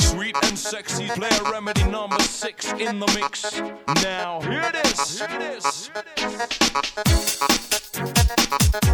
Sweet and sexy, play a remedy number six in the mix. Now, Here it is. Here it is. Here it is.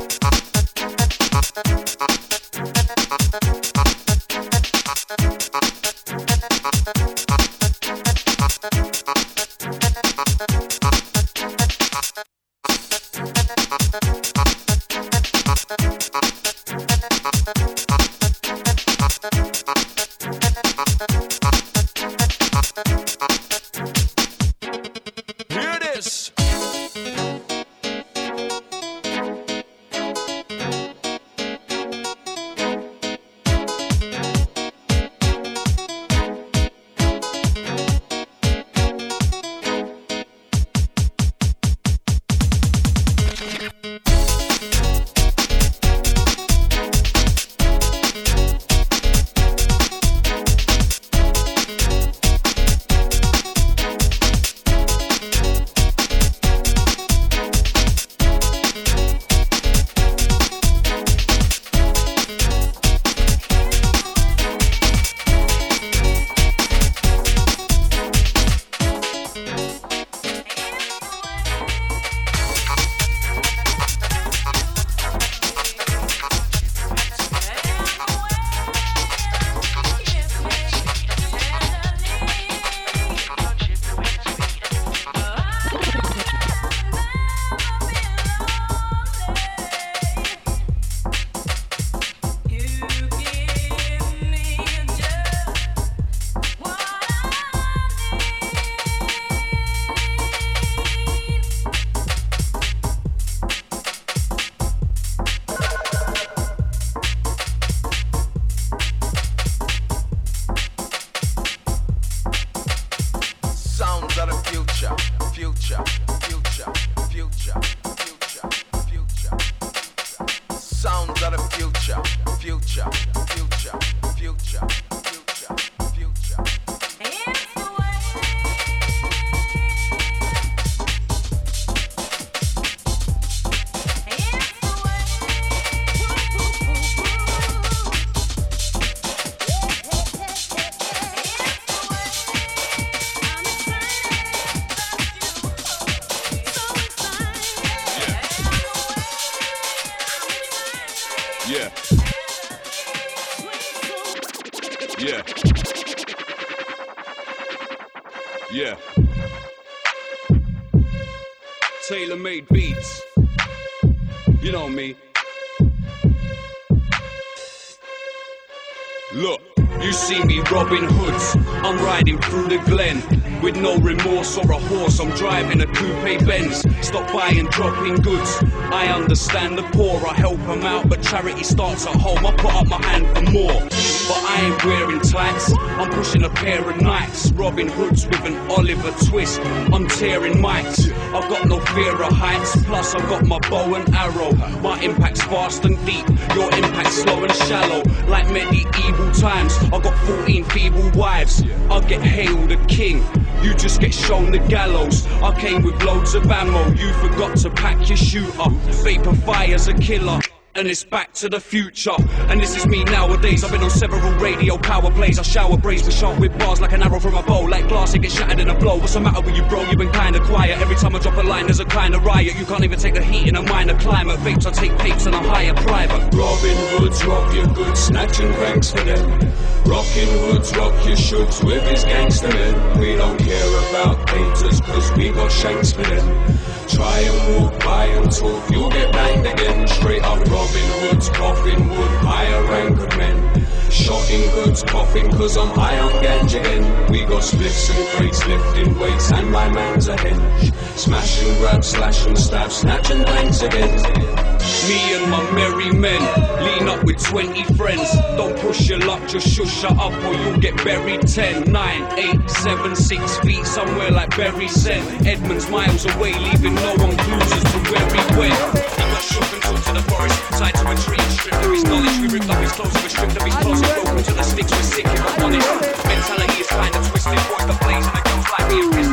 Driving a coupe Benz. Stop buying, dropping goods. I understand the poor, I help them out, but charity starts at home. I put up my hand for more. But I ain't wearing tights, I'm pushing a pair of Nikes. Robin Hoods with an Oliver twist. I'm tearing mics. I've got no fear of heights, plus I've got my bow and arrow. My impact's fast and deep, your impact's slow and shallow. Like medieval times, I've got 14 feeble wives. I get hailed a king. You just get shown the gallows. I came with loads of ammo. You forgot to pack your shooter. Vapor fire's a killer. And it's back to the future. And this is me nowadays. I've been on several radio power plays. I shower brains with sharp with bars like an arrow from a bow. Like glass, it gets shattered in a blow. What's the matter with you, bro? You've been kinda quiet. Every time I drop a line, there's a kind of riot. You can't even take the heat in a minor climate. Vapes, I take papes and I hire private. Robin Hoods, rock your goods, snatching banks for them. Rockin' hoods, rock your shoots with his gangster men. We don't care about haters, cause we got shanks for them. Try and walk by and talk, you'll get banged again. Straight up Robin Hoods, coffin wood, higher rank of men. Shotting goods, coughing cause I'm high on ganja again. We got splits and crates, lifting weights, and my man's a henge. Smash and grab, slash and stab, snatch and bangs again. Me and my merry men lean up with 20 friends. Don't push your luck, just shush her up or you'll get buried 10, 9, 8, 7, 6 feet somewhere like Berry said. Edmund's miles away, leaving no one clues as to where he went. He got shook and took to the forest, tied to a tree, stripped of his knowledge. We ripped up his clothes, we stripped of his clothes, broken to the sticks. We're sick, if I'm honest. Mentality is kinda twisted, boys got blaze and the girls like and pissed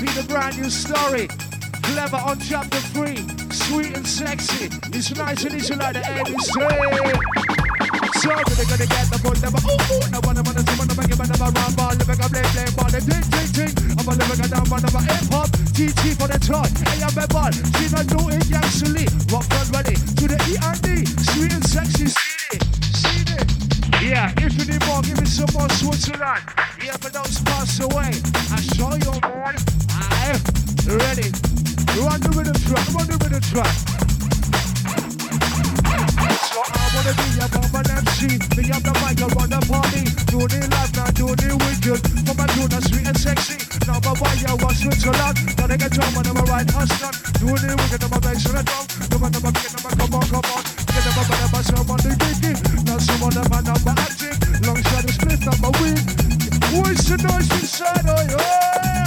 you, the the brand new story. Clever on chapter three, sweet and sexy. It's nice and easy like the ABC. so really gonna get the foot never ooh ooh. No one wanna see one of my never run ball living a blame blame ball. Ting ting ting I'm a living a down one of a hip hop TT for the toy. Hey I'm a ball she not do it actually rock on ready. To the E and D. Sweet and sexy. Yeah if you need more give me some more Switzerland. Yeah but don't pass away track so I wanna be a bomb and MC. Me have the mic, I run the party. Do the live, now do the wicked. From my tune, sweet and sexy. Number one, yeah, one Switzerland. Gotta get drum when I'm a right hustler. Do the wicked, I'm a bass on the drum. On, I'm a big, I'm a come on, come on. Get them up and I'm a some on the giggy. Now some on them and I'm acting. Long shot is split, I'm a win. Noise inside, oh yeah.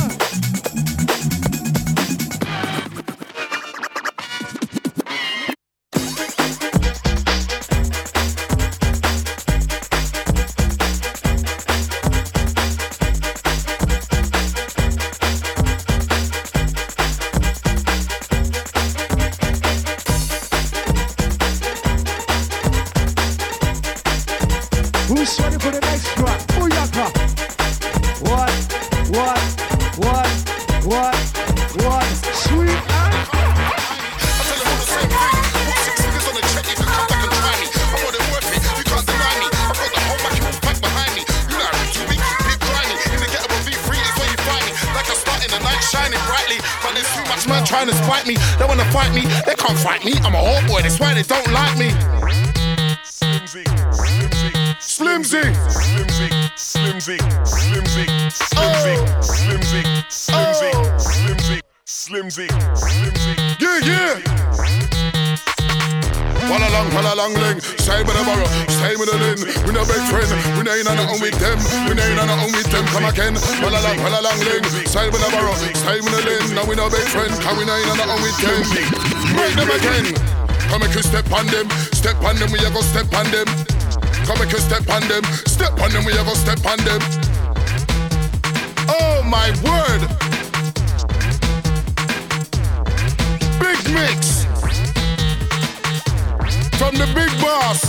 On them, come again, fella, fella long link, save another same lens. Now we know their friends, how we know we can make them again. Come a kiss, step on them, step on them, we a go step on them. Come make a step on them, step on them, we a go step on them. Oh my word! Big mix from the big boss.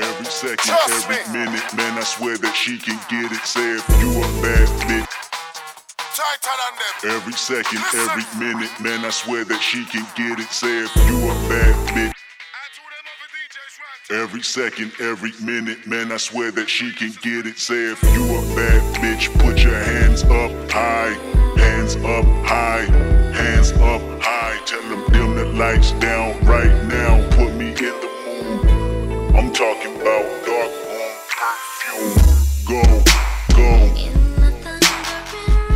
Every second, Trust every me. minute, man, I swear that she can get it. Say if you a bad bitch. Every second, Listen. every minute, man, I swear that she can get it. Say if you a bad bitch. Every second, every minute, man, I swear that she can get it. Say if you a bad bitch, put your hands up high, hands up high, hands up high. Tell them dim the lights down right now. I'm talking about dark room perfume. Go, go.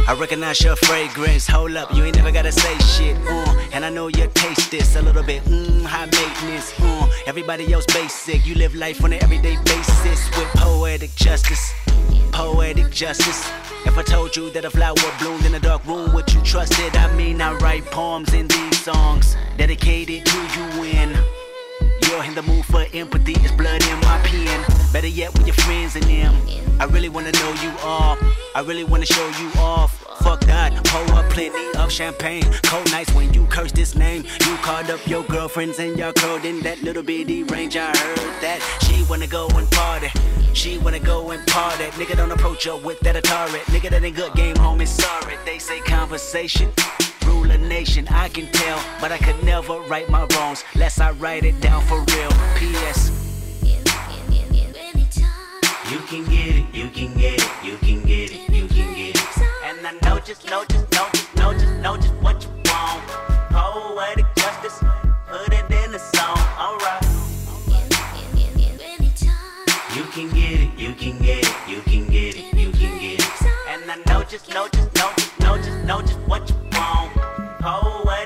I recognize your fragrance. Hold up, you ain't never gotta say shit. Uh, and I know you taste this a little bit. Mmm, high maintenance. Uh, everybody else basic. You live life on an everyday basis with poetic justice. Poetic justice. If I told you that a flower bloomed in a dark room, would you trust it? I mean, I write poems in these songs dedicated to you when you're in the mood for empathy. It's blood in my pen. Better yet, with your friends and them. I really wanna know you all. I really wanna show you off. Fuck that, pour up plenty of champagne. Cold nights when you curse this name. You called up your girlfriends and y'all curled in that little bitty range. I heard that she wanna go and party. She wanna go and party. Nigga don't approach her with that Atari. Nigga that ain't good game, homie. Sorry, they say conversation rule nation, I can tell, but I could never right my wrongs, lest I write it down for real. P.S. You can get it, you can get it, you can get it, you can get it. And I know just, know just, know just, know just, know just what you want. Poetic justice, put it in a song, alright. You can get it, you can get it, you can get it, you can get it. And I know just, know just, know just, know just, know just what you want.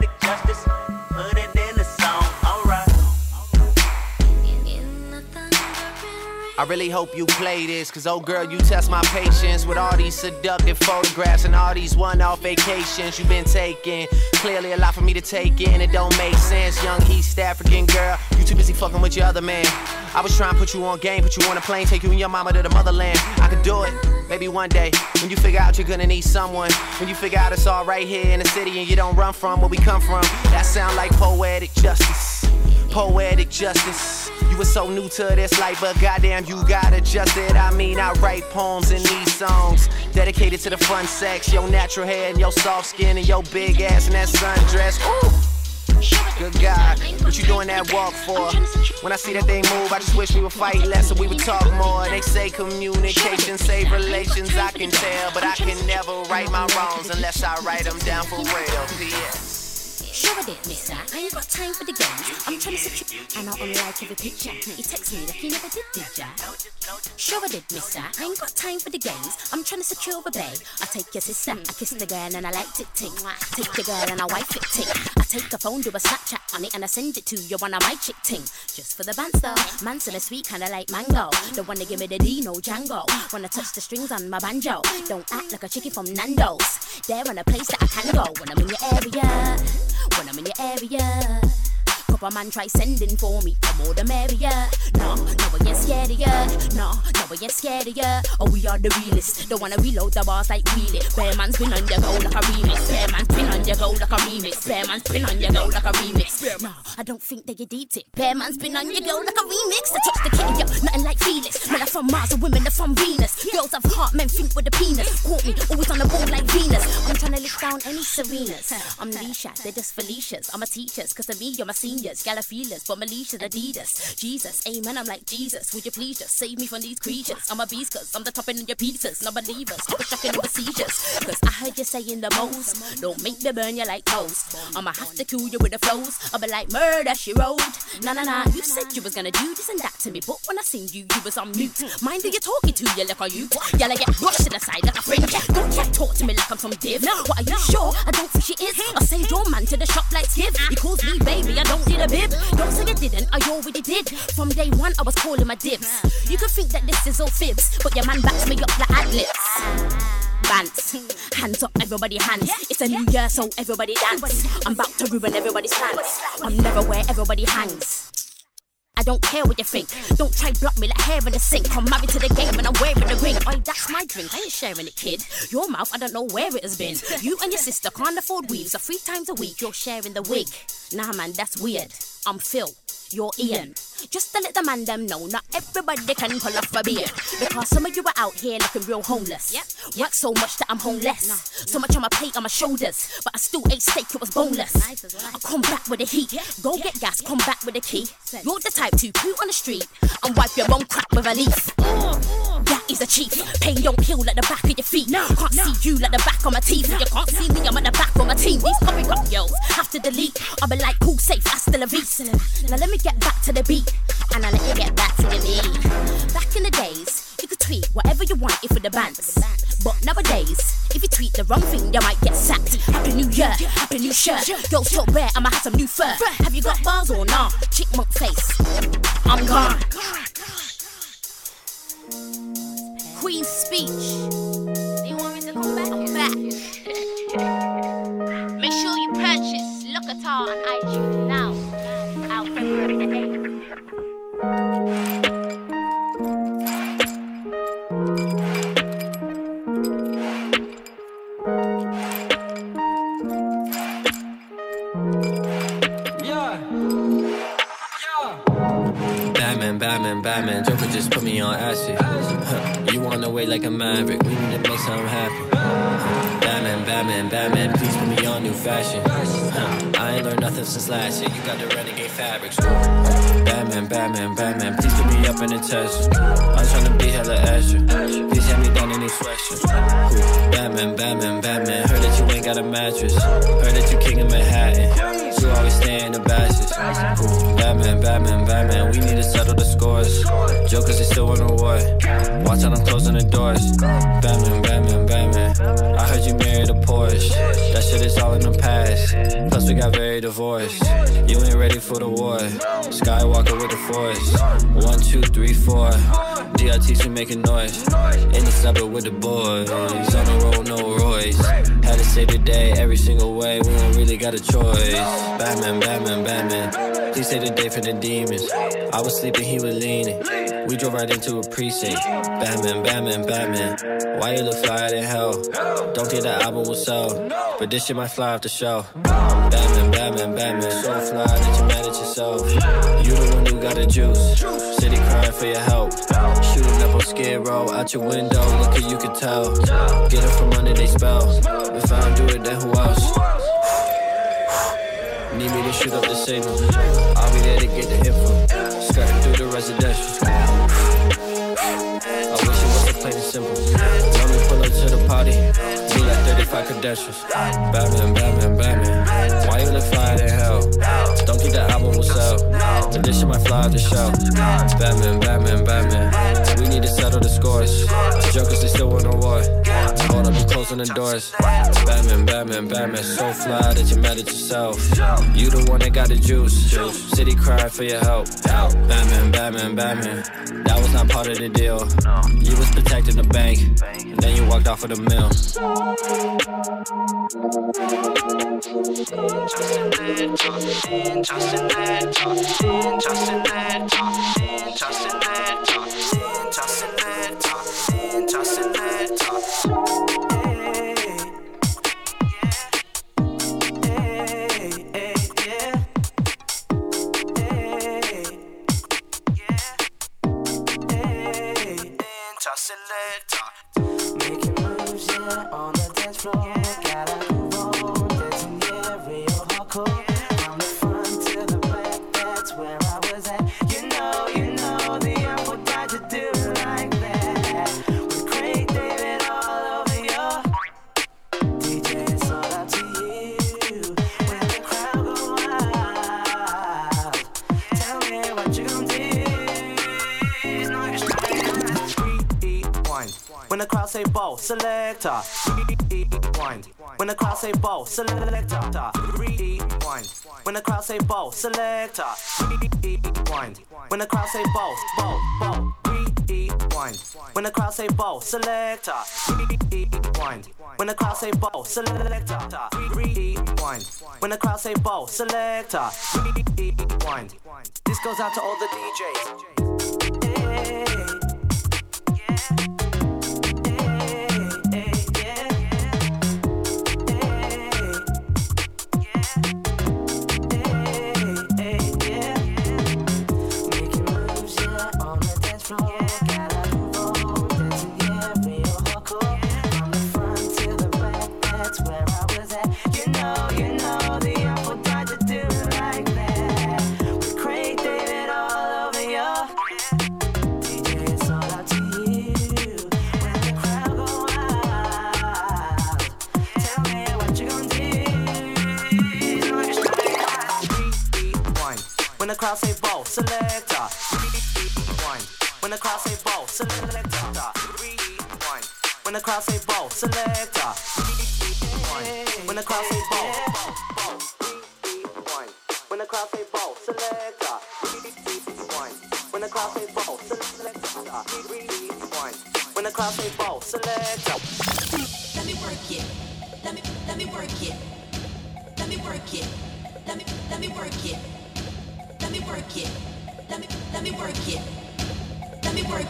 I really hope you play this, cause oh girl, you test my patience with all these seductive photographs and all these one off vacations you've been taking. Clearly, a lot for me to take in, it don't make sense. Young East African girl, you too busy fucking with your other man. I was trying to put you on game, put you on a plane, take you and your mama to the motherland. I could do it, maybe one day. When you figure out you're gonna need someone, when you figure out it's all right here in the city and you don't run from where we come from, that sound like poetic justice. Poetic justice. You so new to this life, but goddamn, you got adjusted. I mean, I write poems in these songs dedicated to the fun sex, your natural hair and your soft skin and your big ass and that sundress. Ooh. Good God, what you doing that walk for? When I see that thing move, I just wish we would fight less and we would talk more. They say communication save relations, I can tell, but I can never right my wrongs unless I write them down for real. P.S. Sure I did, mister. I ain't got time for the games. I'm trying to secure and I only unlike every picture. You text me like you never did, did ya? Sure I did, mister. I ain't got time for the games. I'm trying to secure a babe. I take your sister, I kiss the girl and I like it ting. Take the girl and I wife it ting. I take a phone, do a Snapchat on it and I send it to you on a my chick ting. Just for the bands though. Man's in a sweet kinda like mango. The one that give me the Dino Django. Wanna touch the strings on my banjo. Don't act like a chicken from Nando's. There in a place that I can go when I'm in your area when I'm in your area. Couple man try sending for me, the more the merrier. No, no, we ain't scared of ya. No, no, we ain't scared of ya. Oh, we are the realest. Don't wanna reload the bars like wheel it. Bear man's been on your go like a remix. Bear man's been on your go like a remix. Bear man's been on your go like a remix. No, I don't think they get deep it. Bear man's been on your go like a remix. I touch the kitty, yo, nothing like Felix. Men are from Mars and women are from Venus. Girls have heart, men think with the penis. Caught me, always on the ball like Venus. I'm trying to lift down any Serenas. I'm Leisha, they're just Felicia's. I'm a teacher's, cause to me, you're my seniors. Gala feelers, but Melicia's Adidas. Jesus, amen, I'm like Jesus. Would you please just save me from these creatures? I'm a beast, cause I'm the topping in your pizzas. No believers, I'm shocking over seizures. Cause I heard you saying the most. Don't make me burn you like toast. I'ma have to kill you with the flows. I'll be like murder, she wrote. Nah, nah, nah, you said you was gonna do this and that to me, but when I seen you, you was on mute. Mind who you talking to, you look are you? Yeah, like get rushed to the side like a friend. Don't you talk to me like I'm some div. What are you sure? I don't think she is. I send your man to the shop like Skiv. He calls me baby, I don't need a bib. Don't say you didn't, I already did. From day one, I was calling my dibs. You can think that this is all fibs, but your man backs me up like ad Bants, hands up, everybody hands. It's a new year, so everybody dance. I'm about to ruin everybody's plans. I'm never where everybody hangs. I don't care what you think. Don't try block me like hair in the sink. I'm married to the game and I'm wearing the ring. Oh, that's my drink. I ain't sharing it, kid. Your mouth, I don't know where it has been. You and your sister can't afford weaves, so three times a week you're sharing the wig. Nah, man, that's weird. I'm Phil. You're Ian. Just to let the man them know, not everybody can pull off a beard. Because some of you are out here looking real homeless. Yep. Work so much that I'm homeless. So much on my plate, on my shoulders. But I still ate steak, it was boneless. I come back with the heat. Go get gas, come back with the key. You're the type to poo on the street and wipe your own crap with a leaf. That is a chief. Pain don't heal like the back of your feet. Can't see you like the back of my teeth. You can't see me, I'm at the back of my team. These copy up girls have to delete. I'll be like, cool, safe, I still a beast. Now let me get back to the beat. And I'll let you get back to. Back in the days, you could tweet whatever you want if for the bands. But nowadays, if you tweet the wrong thing, you might get sacked. Happy New Year, happy new shirt. Yo, so rare, I'ma have some new fur. Have you got bars or nah? Chickmunk face. I'm gone. Queen's speech. Do you want me to come back? I'm back. Make sure you purchase at on iTunes now. Out February the 8th. Batman, Batman. Joker just put me on acid. You the way like a maverick. We need to make something happen. Batman, Batman, Batman. Please put me on new fashion. I ain't learned nothing since last year. You got the renegade fabrics. Batman, Batman, Batman. Please put me up in the test. I'm trying to be hella extra. Please hand me down any. Ooh. Batman, Batman, Batman. Heard that you ain't got a mattress. Heard that you king of Manhattan. You always stay in the bashes. Batman, Batman, Batman. We need to settle the scores. Jokers is still on the war. Watch out, I'm closing the doors. Batman, Batman, Batman. I heard you married a Porsche. That shit is all in the past. Plus, we got very divorced. You ain't ready for the war. Skywalker with the force. One, two, three, four. We making noise. In the suburb with the boys. On the road, no Royce. Had to say today every single way. We don't really got a choice. Batman, Batman, Batman. Please say the day for the demons. I was sleeping, he was leaning. We drove right into a precinct. Batman, Batman, Batman. Why you look flyer than hell? Don't think that album will sell. But this shit might fly off the shelf. Batman, Batman, Batman. So fly that you mad at yourself. You the one who got the juice. For your help. Shooting up on Skid Row. Out your window, look at you can tell. Get it from under they spell. If I don't do it, then who else? Need me to shoot up the signal. I'll be there to get the info. Skirting through the residential. I wish it was plain and simple. Be like 35 credentials. Batman, Batman, Batman. Why you look flyer than hell? Don't think the album will sell. This shit might fly off the shelf. Batman, Batman, Batman. We need to settle the scores. Jokers, they still want no war. Hold up, you closing the doors. Batman, Batman, Batman. So fly that you're mad at yourself. You the one that got the juice. City crying for your help. Batman, Batman, Batman. That was not part of the deal. You was protecting the bank. Then you walked off of the mill. Just a little, just a. selector. Rewind. When the crowd say ball, selector. Rewind. When the crowd say ball, selector. Rewind. When the crowd say ball, ball, ball. Rewind. When the crowd say ball, selector. Rewind. When the crowd say ball, selector. Rewind. When the crowd say ball, selector. Rewind. This goes out to all the DJs. Selector. Rewind. When the crowd say ball, selector. Rewind. When the crowd say ball, selector. Rewind. When the crowd say ball, ball. Rewind. When the crowd say ball, selector. Rewind. When the crowd say ball, selector. Rewind. When the crowd say ball, selector. Let me work it. Let me let me work it. Let me work it. Let me let me work it. Let me work it.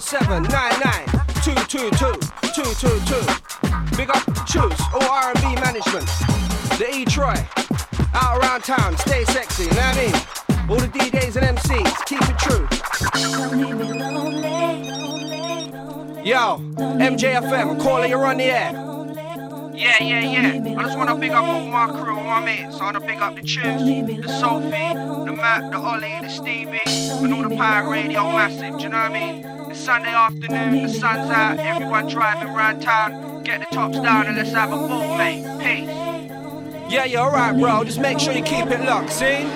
0799 222 222. Big up Choose, all R&B management. The E Troy. Out around town, stay sexy, you know what I mean? All the DJs and MCs, keep it true. Yo, MJFM, caller, you're on the air. Yeah, yeah, yeah. I just want to big up all my crew, my mates. I want to big up the Chips, the Sophie, the Matt, the Ollie, the Stevie, and all the Pirate Radio Massive. Do you know what I mean? It's Sunday afternoon, the sun's out, everyone driving round town. Get the tops down and let's have a ball, mate. Peace. Yeah, yeah, alright, bro. Just make sure you keep it locked, see?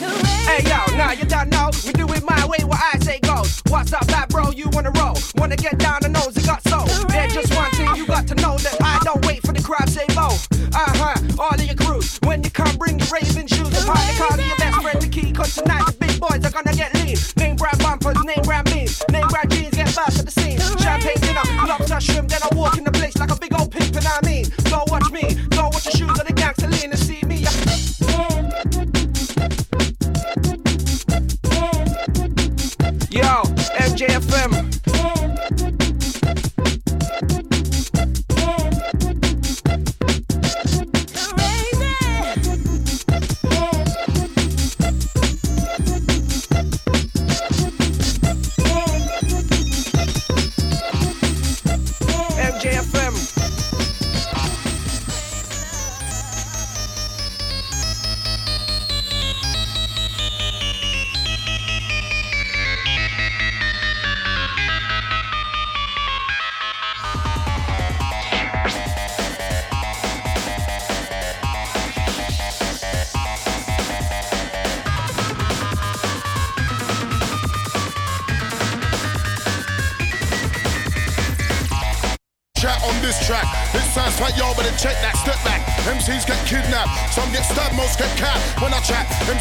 Hey yo, now you don't know. We do it my way, what I say goes. What's up, bad bro? You wanna roll? Wanna get down the nose? It got so. There's just one thing you got to know that I don't wait for the crowd say mo. Uh huh. All of your crew, when you come, bring your raving shoes. The party call your best friend the key. Cause tonight the big boys are gonna get lean. Name brand bumpers, name brand beans, name brand jeans get burst at the scene. Champagne dinner, lobster shrimp, then I walk in the place like a big old pimp, and I mean, go watch me, go Yo, MJFM.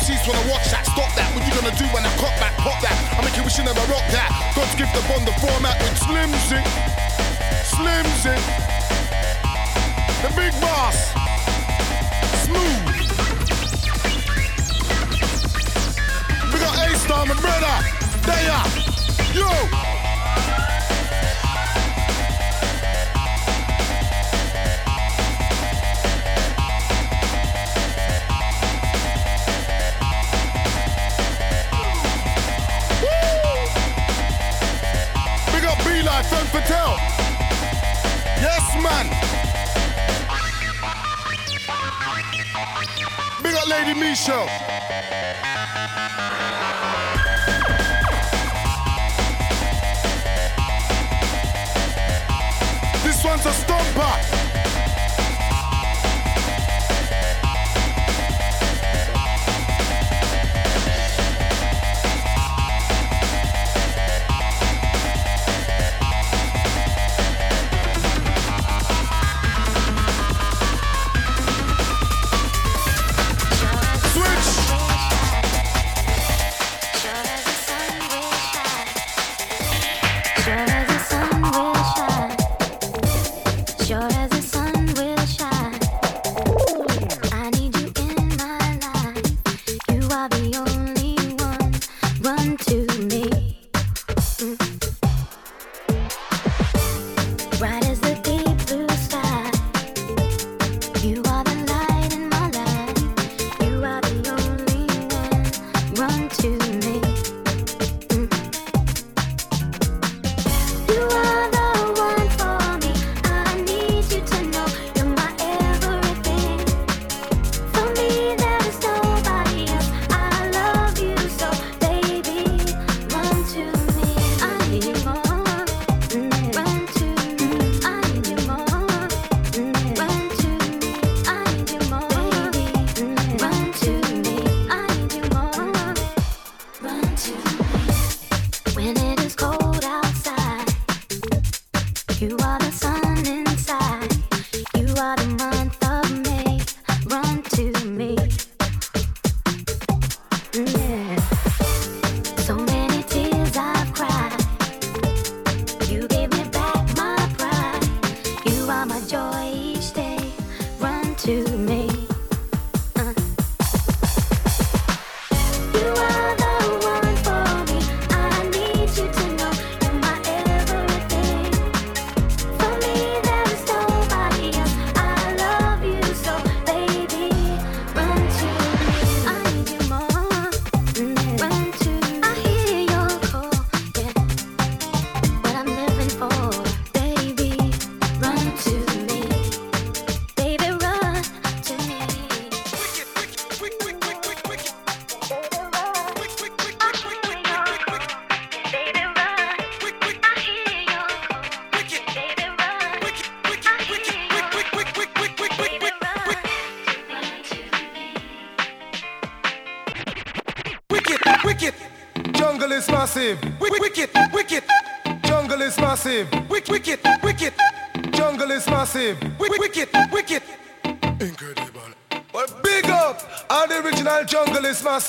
Chat, MCs wanna watch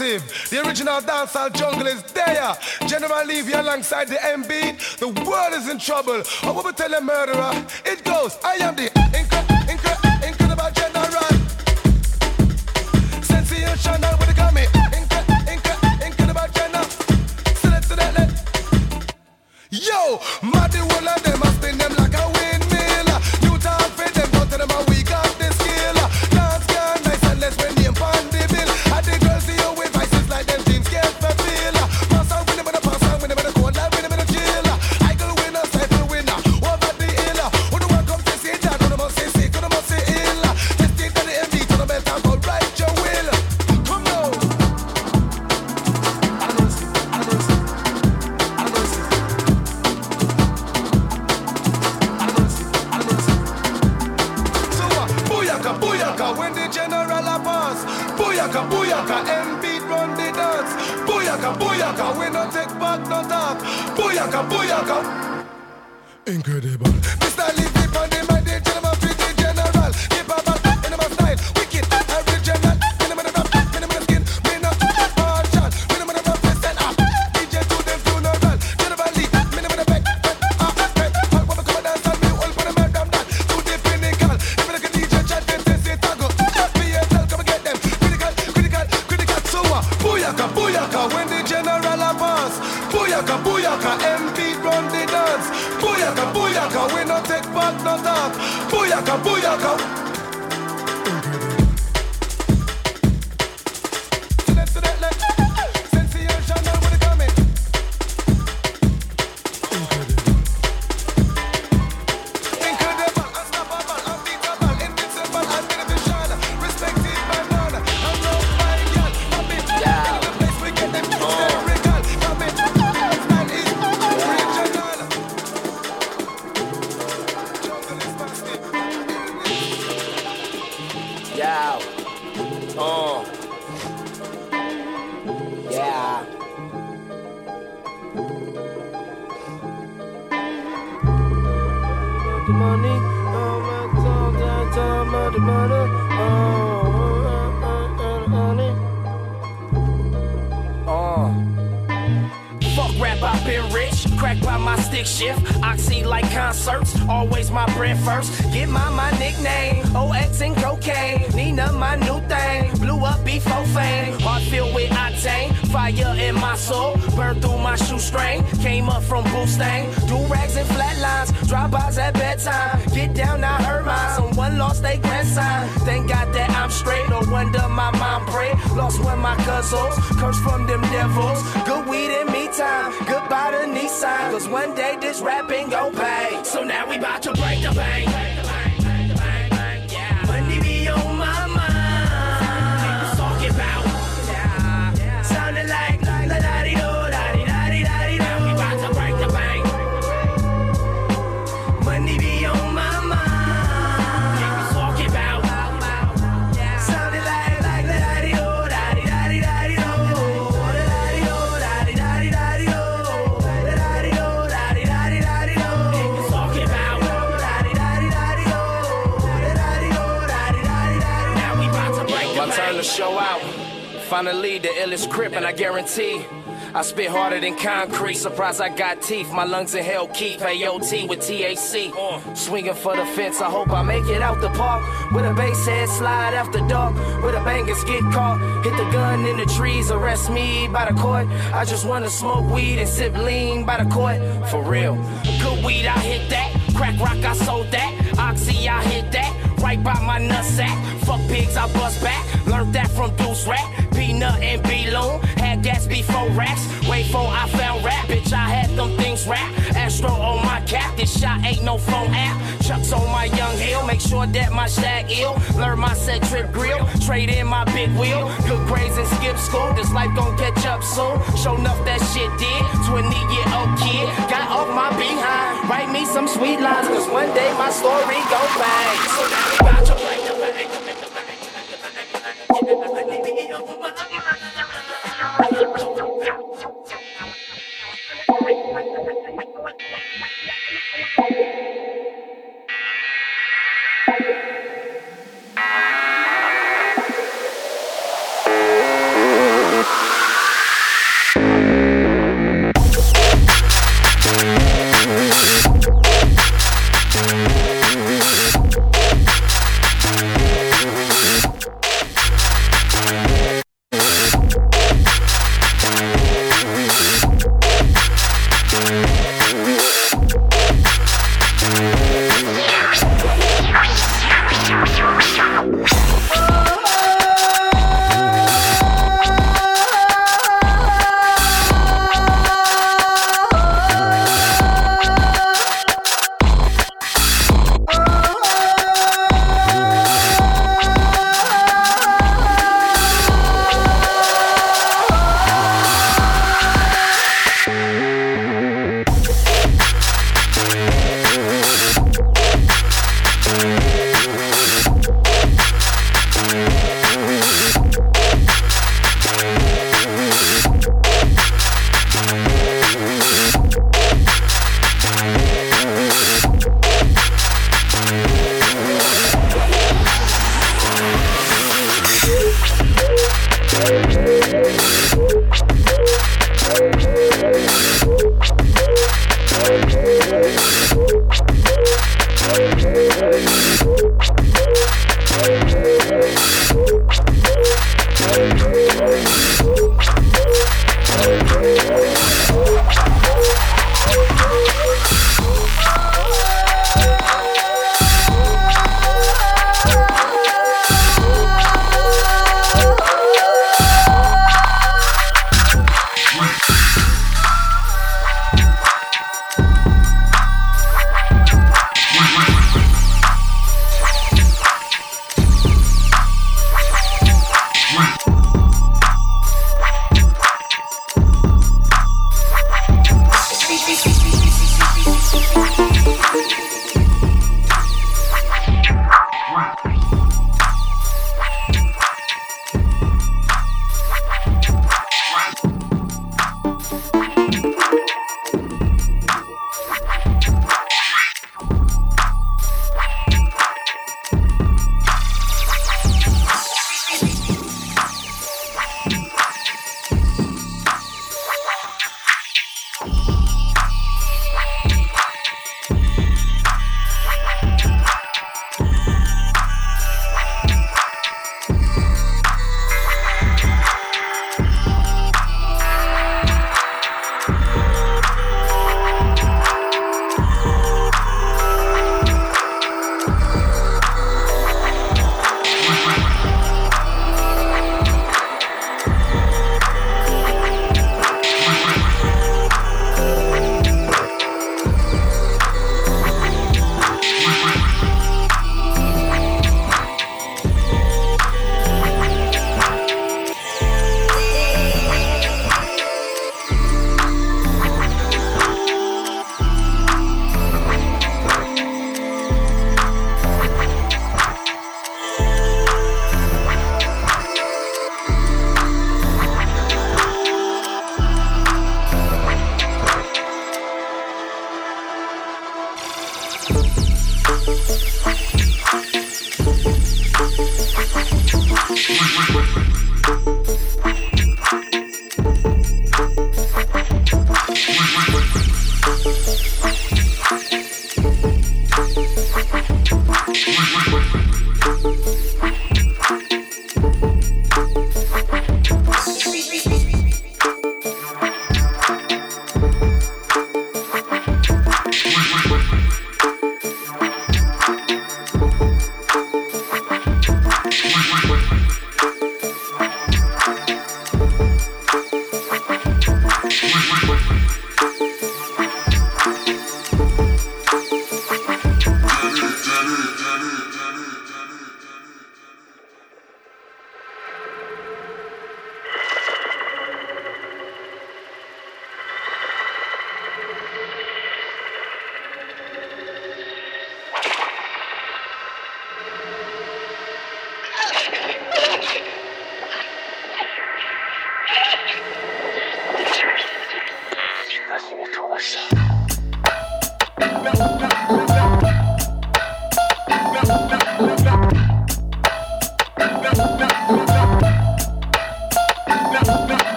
massive. The original dancehall jungle is there. General Levy alongside the MB. The world is in trouble. I will tell a murderer. It goes, I am the booyaka. Incredible. Stick shift. Oxy like concerts. Always my bread first. Get my my nickname. OX and cocaine. Nina, my new thing. Blew up before fame. Heart filled with octane. Fire in my soul. Burned through my shoestring. Came up from Boostain. Do rags and flatlines. Drive-bys at bedtime. Get down, I heard mine. Someone lost their grandson. Thank God that I'm straight. No wonder my mind break. Lost when my cousins. Cursed from them devils. Good weed in me time. Goodbye to Nissan. Cause one day this rap ain't gon' pay. So now we bout to break the bank. Finally, the illest crip, and I guarantee. I spit harder than concrete. Surprise, I got teeth. My lungs in hell keep AOT with TAC. Swinging for the fence. I hope I make it out the park. With a bass head slide after dark. With a bangers get caught. Hit the gun in the trees. Arrest me by the court. I just wanna smoke weed and sip lean by the court. For real. Good weed, I hit that. Crack rock, I sold that. Oxy, I hit that. Right by my nutsack. Fuck pigs, I bust back. Learned that from Deuce Rat. Peanut and B-Loon. Had gas before racks. Wait for I found rap. Bitch, I had them things rap. Astro on my cap. This shot ain't no phone app. Chucks on my young hill. Make sure that my shag ill. Learn my set trip grill. Trade in my big wheel. Good grades and skip school. This life gon' catch up soon. Show enough that shit did. 20 year old kid. Got off my behind. Write me some sweet lines. Cause one day my story go bang. So now we bout to I'm gonna go to the hospital.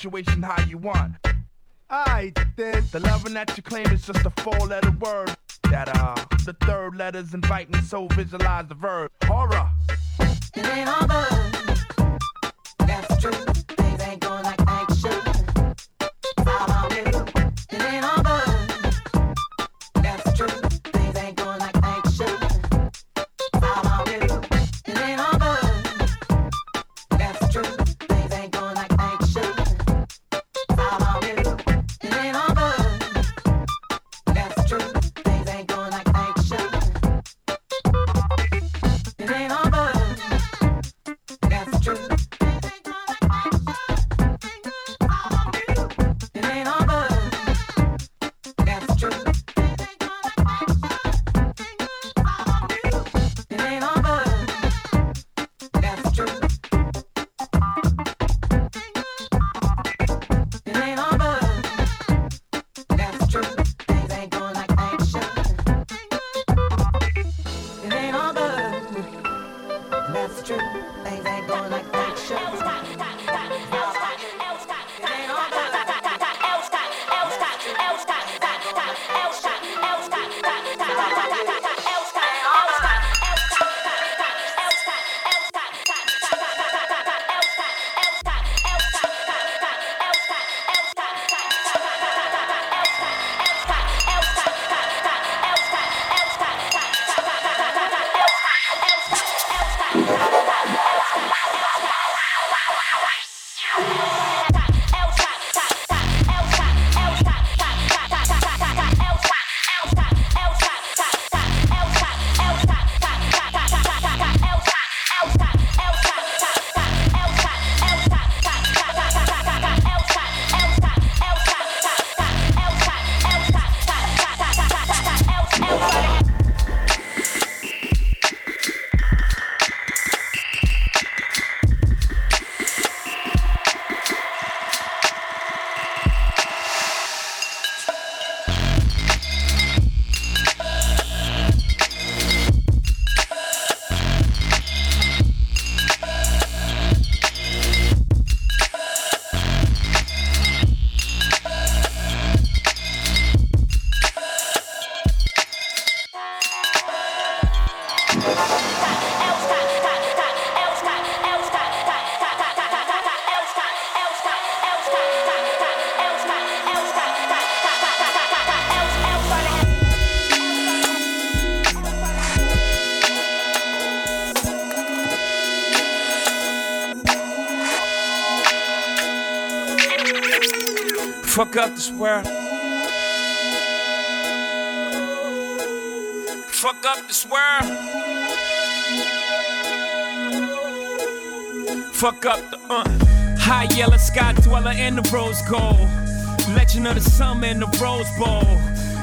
Situation how you want. Alright, then. The loving that you claim is just a four letter word. That, uh, the third letter's inviting, so visualize the verb. Horror. It ain't all this. Fuck up this world. Fuck up the uh. High yellow sky dweller in the rose gold. Legend of the summer in the Rose Bowl.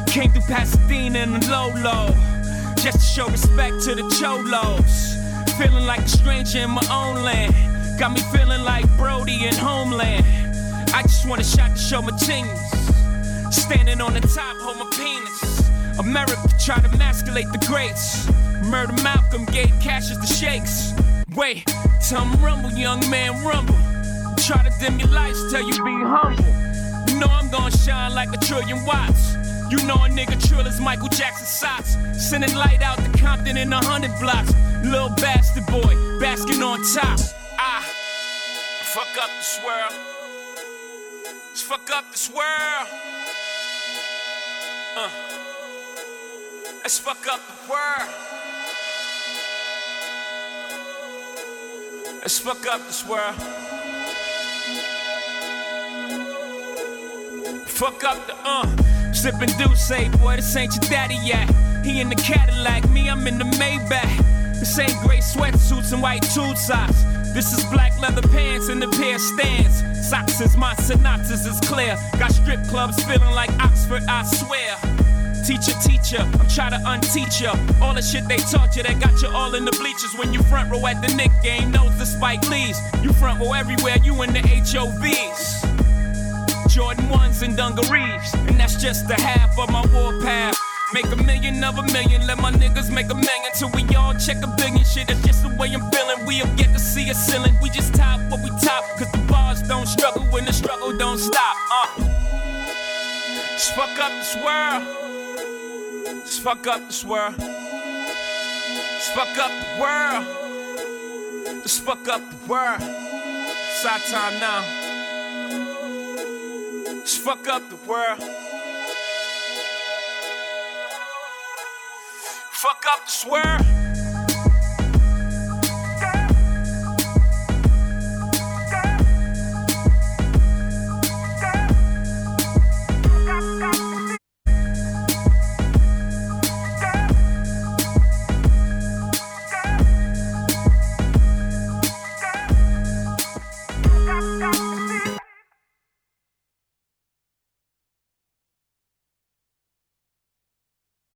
Came through Pasadena in the low low. Just to show respect to the cholos. Feeling like a stranger in my own land. Got me feeling like Brody in Homeland. I just want a shot to show my genius. Standing on the top, hold my penis. America try to emasculate the greats. Murder Malcolm gave Cassius the shakes. Wait, tell rumble, young man, rumble. Try to dim your lights, tell you be humble. You know I'm gonna shine like a trillion watts. You know a nigga trill is Michael Jackson socks. Sending light out to Compton in a hundred blocks. Little bastard boy, basking on top. Ah, fuck up this world. Let's fuck up this world. Uh. Let's fuck up the world. Let's fuck up this world. Fuck up the uh. Sippin' D'ussé, boy, this ain't your daddy yet. He in the Cadillac, me, I'm in the Maybach. This ain't gray sweatsuits and white tube socks. This is black leather pants and the pair of stands. Socks is my synopsis is clear. Got strip clubs feeling like Oxford, I swear. Teacher, teacher, I'm trying to unteach ya. All the shit they taught you that got you all in the bleachers when you front row at the Knick game. Knows the Spike Lees. You front row everywhere, you in the HOVs. Jordan 1s and dungarees. And that's just the half of my warpath. Make a million of a million, let my niggas make a million till we all check a billion. Shit, that's just the way I'm feeling. We'll get to see a ceiling. We just top what we top, cause the bars don't struggle when the struggle don't stop. Uh. Just fuck up this world. Just fuck up this world. Just fuck up the world. Just fuck up the world. It's our time now. Just fuck up the world. Fuck up the swear.